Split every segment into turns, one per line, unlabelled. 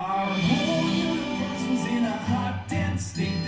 Our whole universe was in a hot, dense state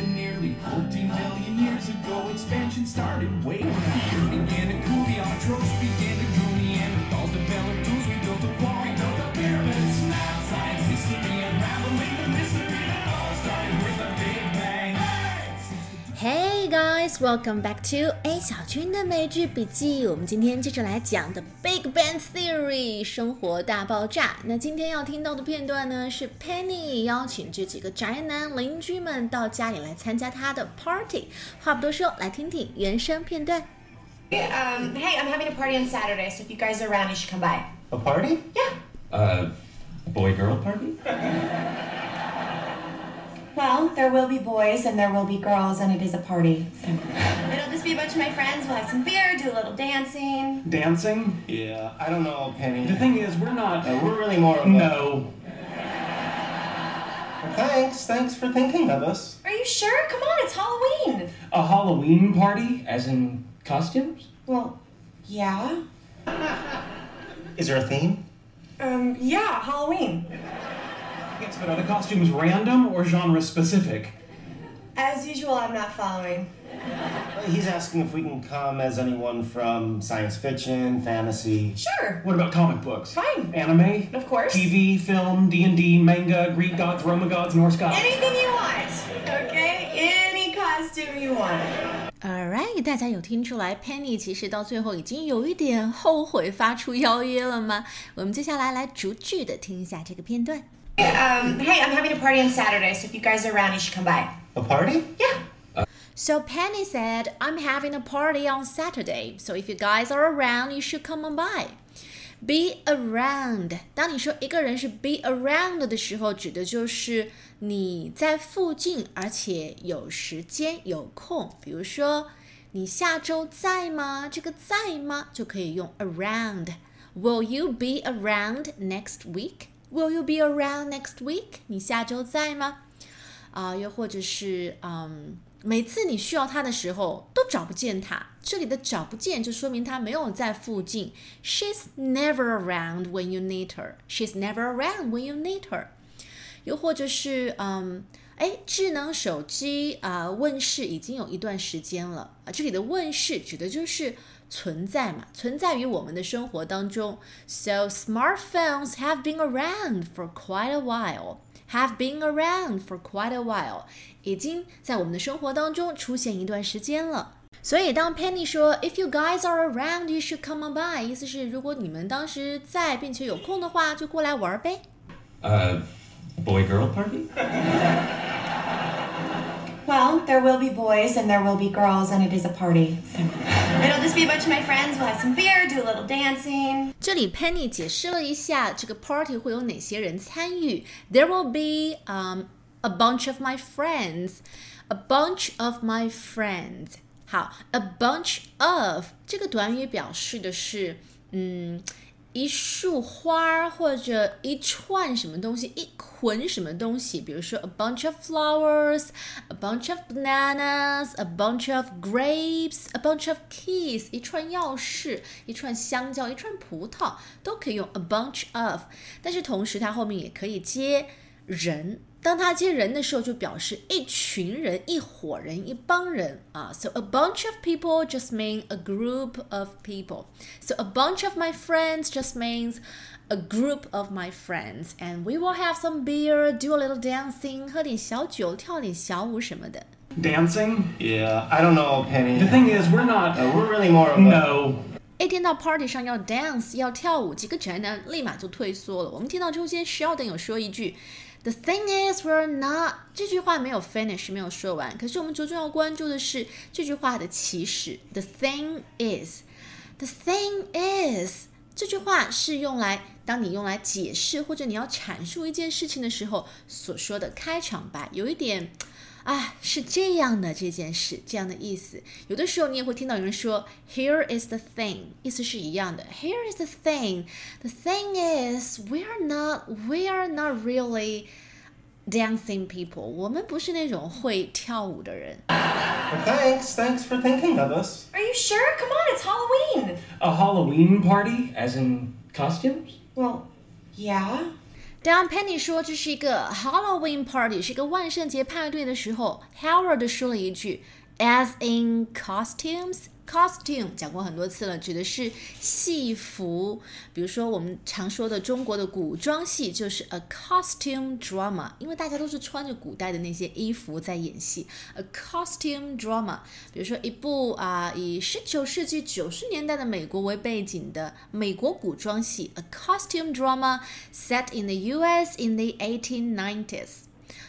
welcome back to A 小军的美剧笔记。我们今天接着来讲的《Big Bang Theory》生活大爆炸。那今天要听到的片段呢，是 Penny 邀请这几个宅男邻居们到家里来参加他的 party。话不多说，来听听原声片段。
Um, hey, I'm having a party on Saturday, so if you guys are around, you should come by.
A party?
Yeah.
Uh, boy girl party?
Well, there will be boys and there will be girls, and it is a party. So. It'll just be a bunch of my friends. We'll have some beer, do a little dancing.
Dancing?
Yeah, I don't know, Penny.
The thing is, we're not.
Uh, we're really more of a.
no.
Thanks, thanks for thinking of us.
Are you sure? Come on, it's Halloween.
A Halloween party?
As in costumes?
Well, yeah.
Is there a theme?
Um, yeah, Halloween.
Yes, but are the costumes random or genre specific?
As usual, I'm not following.
He's asking if we can come as anyone from science fiction, fantasy.
Sure.
What about comic books?
Fine.
Anime?
Of course.
TV, film, D&D, manga, Greek gods, Roman gods, Norse gods.
Anything you want. Okay? Any costume you want.
Alright，大家有听出来 Penny 其实到最后已经有一点后悔发出邀约了吗？我们接下来来逐句的听一下这个片段。
Um, hey, I'm having a party on Saturday, so if you guys are around, you should come by.
A party?
Yeah.
So Penny said, I'm having a party on Saturday, so if you guys are around, you should come on by. Be around，当你说一个人是 be around 的时候，指的就是你在附近，而且有时间有空。比如说，你下周在吗？这个在吗就可以用 around。Will you be around next week? Will you be around next week? 你下周在吗？啊、又或者是嗯，每次你需要他的时候都找不见他。这里的找不见就说明他没有在附近。She's never around when you need her. She's never around when you need her. 又或者是嗯，哎，智能手机啊、问世已经有一段时间了啊。这里的问世指的就是存在嘛，存在于我们的生活当中。So smartphones have been around for quite a while. Have been around for quite a while. 已经在我们的生活当中出现一段时间了。所以当 Penny 说 "If you guys are around, you should come on by"，意思是如果你们当时在并且有空的话，就过来玩呗。
Uh, boy girl party?
Well, there will be boys and there will be girls, and it is a party. So. It'll just be a bunch of my friends. We'll have some beer, do a little dancing.
这里 Penny 解释了一下这个 party 会有哪些人参与。There will be um a bunch of my friends, a bunch of my friends。好，a bunch of 这个短语表示的是嗯 一束花儿或者一串什么东西，一捆什么东西，比如说 a bunch of flowers, a bunch of bananas, a bunch of grapes, a bunch of keys，一串钥匙，一串香蕉，一串葡萄，都可以用 a bunch of。但是同时它后面也可以接人。当它接人的时候，就表示一群人、一伙人、一帮人啊。So a bunch of people just mean a group of people. So a bunch of my friends just means a group of my friends. And we will have some beer, do a little dancing，喝点小酒，跳点小舞什么的。
Dancing?
Yeah, I don't know, Penny.
The thing is, we're not.
Uh, we're really more of a.
no.
一听到 party 上要 dance 要跳舞，几个宅男立马就退缩了。我们听到中间 Sheldon 有说一句 ，The thing is we're not 这句话没有 finish 没有说完，可是我们着重要关注的是这句话的起始。The thing is，the thing is 这句话是用来当你用来解释或者你要阐述一件事情的时候所说的开场白，有一点。啊，是这样的这件事，这样的意思。有的时候你也会听到有人说，Here is the thing，意思是一样的。Here is the thing. The thing is, we are not, we are not really dancing people. 我们不是那种会跳舞的人。
But thanks, thanks for thinking of us.
Are you sure? Come on, it's Halloween.
A Halloween party?
As in costumes?
Well, yeah.
当 Penny 说这是一个 Halloween party，是一个万圣节派对的时候，Howard 说了一句，as in costumes。Costume 讲过很多次了，指的是戏服。比如说我们常说的中国的古装戏就是 a costume drama，因为大家都是穿着古代的那些衣服在演戏。a costume drama，比如说一部啊以十九世纪九十年代的美国为背景的美国古装戏，a costume drama set in the U.S. in the 1890s。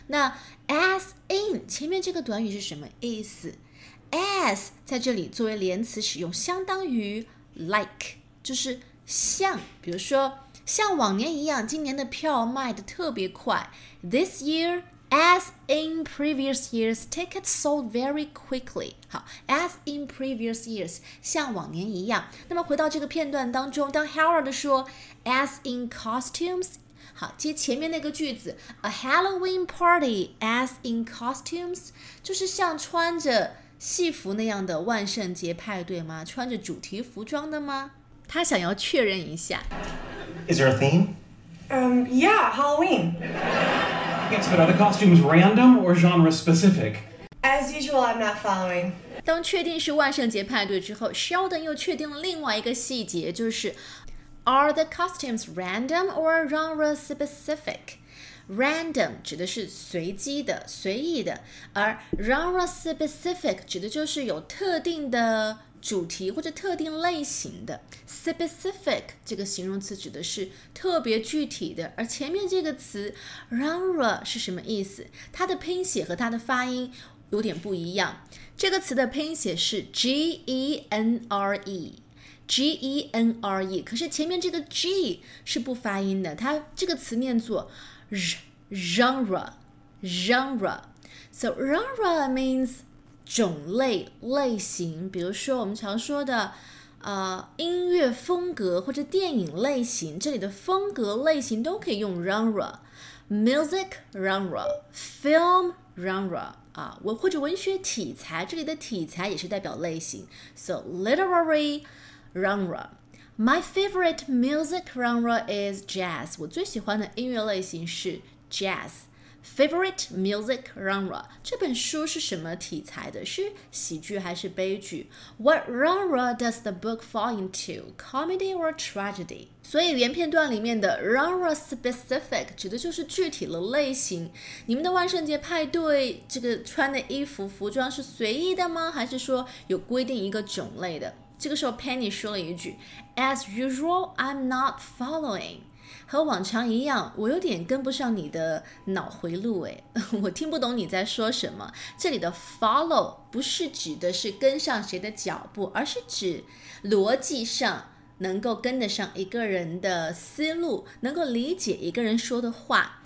那 as in 前面这个短语是什么意思？as 在这里作为连词使用，相当于 like，就是像，比如说像往年一样，今年的票卖的特别快。This year, as in previous years, tickets sold very quickly。好，as in previous years，像往年一样。那么回到这个片段当中，当 Howard 说 as in costumes，好，接前面那个句子，a Halloween party as in costumes，就是像穿着。戏服那样的万圣节派对吗？穿着主题服装的吗？他想要确认一下。
Is there a theme?
Um, yeah, Halloween.
Yes, but are the costumes random or genre specific?
As usual, I'm not following.
当确定是万圣节派对之后，Sheldon 又确定了另外一个细节，就是 Are the costumes random or genre Random 指的是随机的、随意的，而 genre specific 指的就是有特定的主题或者特定类型的。Specific 这个形容词指的是特别具体的，而前面这个词 genre 是什么意思？它的拼写和它的发音有点不一样。这个词的拼写是 G E N R E，G E N R E，可是前面这个 G 是不发音的，它这个词念作。genre genre so genre means 种类类型，比如说我们常说的呃音乐风格或者电影类型，这里的风格类型都可以用 genre music genre film genre 啊文或者文学题材，这里的题材也是代表类型，so literary genre。 My favorite music genre is jazz。我最喜欢的音乐类型是 jazz。Favorite music genre 这本书是什么题材的？是喜剧还是悲剧？What genre does the book fall into? Comedy or tragedy？所以原片段里面的 genre specific 指的就是具体的类型。你们的万圣节派对这个穿的衣服服装是随意的吗？还是说有规定一个种类的？这个时候，Penny 说了一句：“As usual, I'm not following。”和往常一样，我有点跟不上你的脑回路，诶，我听不懂你在说什么。这里的 follow 不是指的是跟上谁的脚步，而是指逻辑上能够跟得上一个人的思路，能够理解一个人说的话。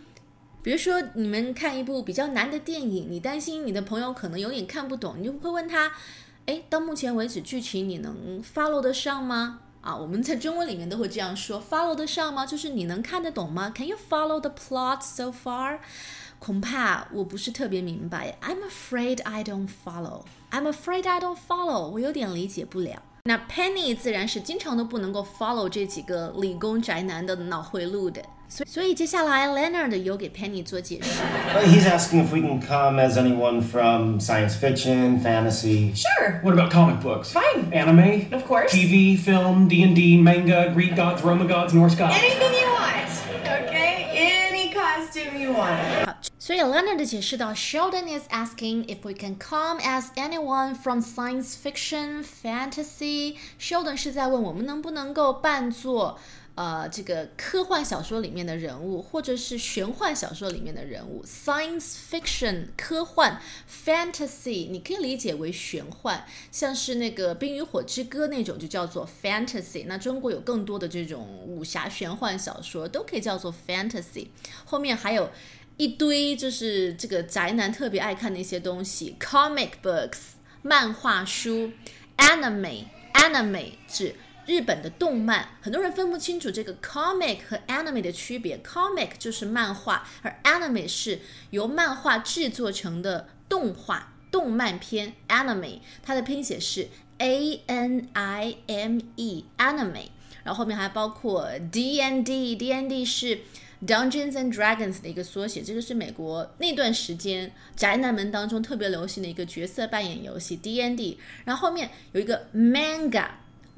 比如说，你们看一部比较难的电影，你担心你的朋友可能有点看不懂，你就会问他。哎，到目前为止，剧情你能 follow 得上吗？啊，我们在中文里面都会这样说，follow 得上吗？就是你能看得懂吗？Can you follow the plot so far？恐怕我不是特别明白。I'm afraid I don't follow. I'm afraid I don't follow. 我有点理解不了。那 Penny 自然是经常都不能够 follow 这几个理工宅男的脑回路的。所所以接下来 Leonard 有给 Penny 做解释。
He's asking if we can come as anyone from science fiction, fantasy.
Sure.
What about comic books?
Fine.
Anime?
Of course.
TV, film, D&D, manga, Greek gods, Roman gods, Norse gods.
Anything you want. Okay? Any costume you want.
好，所以 Leonard 解释到，Sheldon is asking if we can come as anyone from science fiction, fantasy. Sheldon 是在问我们能不能够扮作。 呃，这个科幻小说里面的人物，或者是玄幻小说里面的人物，science fiction 科幻，fantasy 你可以理解为玄幻，像是那个《冰与火之歌》那种就叫做 fantasy。那中国有更多的这种武侠玄幻小说，都可以叫做 fantasy。后面还有一堆就是这个宅男特别爱看的一些东西，comic books 漫画书，anime anime 指。日本的动漫，很多人分不清楚这个 comic 和 anime 的区别。comic 就是漫画，而 anime 是由漫画制作成的动画、动漫片。anime 它的拼写是 a n i m e，anime。然后后面还包括 D N D，D N D 是 Dungeons and Dragons 的一个缩写，这个是美国那段时间宅男们当中特别流行的一个角色扮演游戏 d n d，。然后后面有一个 manga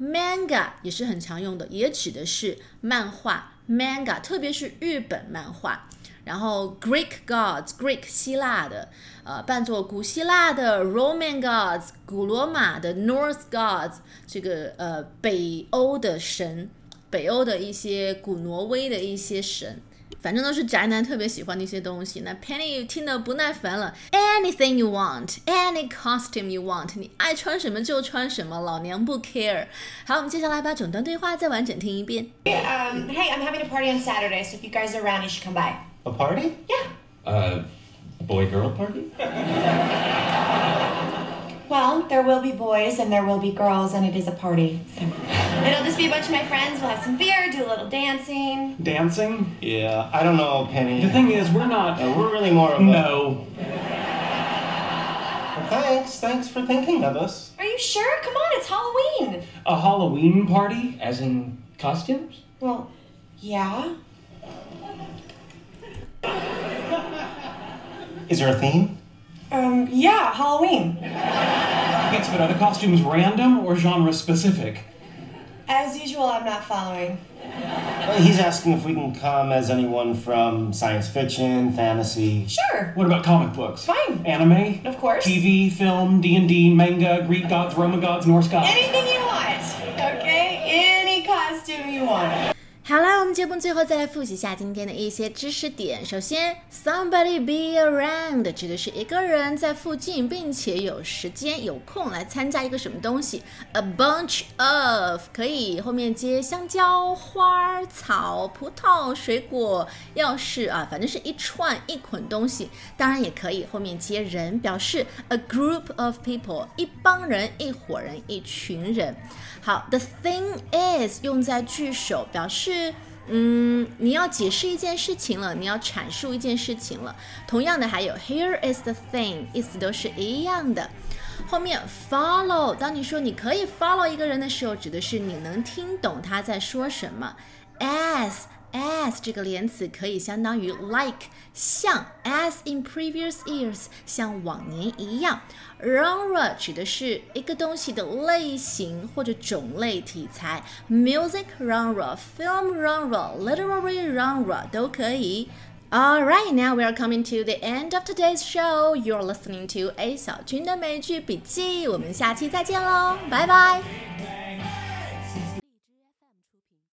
Manga 也是很常用的，也指的是漫画。Manga，特别是日本漫画。然后 Greek gods，Greek 希腊的，呃，扮作古希腊的 Roman gods，古罗马的 North gods，这个呃北欧的神，北欧的一些古挪威的一些神，反正都是宅男特别喜欢的一些东西。那 Penny 听得不耐烦了，Anything you want，any costume you want，你爱穿什么就穿什么，老娘不 care。好，我们接下来把整段对话再完整听一遍。
Um, hey, I'm having a party on Saturday, so if you guys are around, you should come by.
A party?
Yeah.
Uh, boy girl party?
Well, there will be boys and there will be girls, and it is a party. So it'll just be a bunch of my friends. We'll have some beer, do a little dancing.
Dancing?
Yeah, I don't know, Penny.
The thing is, we're not.
Uh, we're really more of a.
No.
Well, thanks, thanks for thinking of us.
Are you sure? Come on, it's Halloween.
A Halloween party? As in costumes?
Well, yeah.
Is there a theme?
Um, yeah, Halloween.
Yes, but are the costumes random or genre specific?
As usual, I'm not following.
Well, he's asking if we can come as anyone from science fiction, fantasy.
Sure.
What about comic books?
Fine.
Anime?
Of course.
TV, film, D&D, manga, Greek gods, Roman gods, Norse gods.
Anything you want, okay? Any costume you want.
好啦，我们节目最后再来复习一下今天的一些知识点。首先，somebody be around 指的是一个人在附近，并且有时间有空来参加一个什么东西。A bunch of 可以后面接香蕉、花、草、葡萄、水果、钥匙啊，反正是一串一捆东西。当然也可以后面接人，表示 a group of people 一帮人、一伙人、一群人。好，the thing is 用在句首，表示嗯，你要解释一件事情了，你要阐述一件事情了。同样的，还有 here is the thing，意思都是一样的。后面 follow，当你说你可以 follow 一个人的时候，指的是你能听懂他在说什么。as as 这个连词可以相当于 like 像 as in previous years 像往年一样，genre 指的是一个东西的类型或者种类题材，music genre、film genre、literary genre 都可以。All right, now we are coming to the end of today's show. You're listening to A 小军的美剧笔记。我们下期再见喽，拜拜。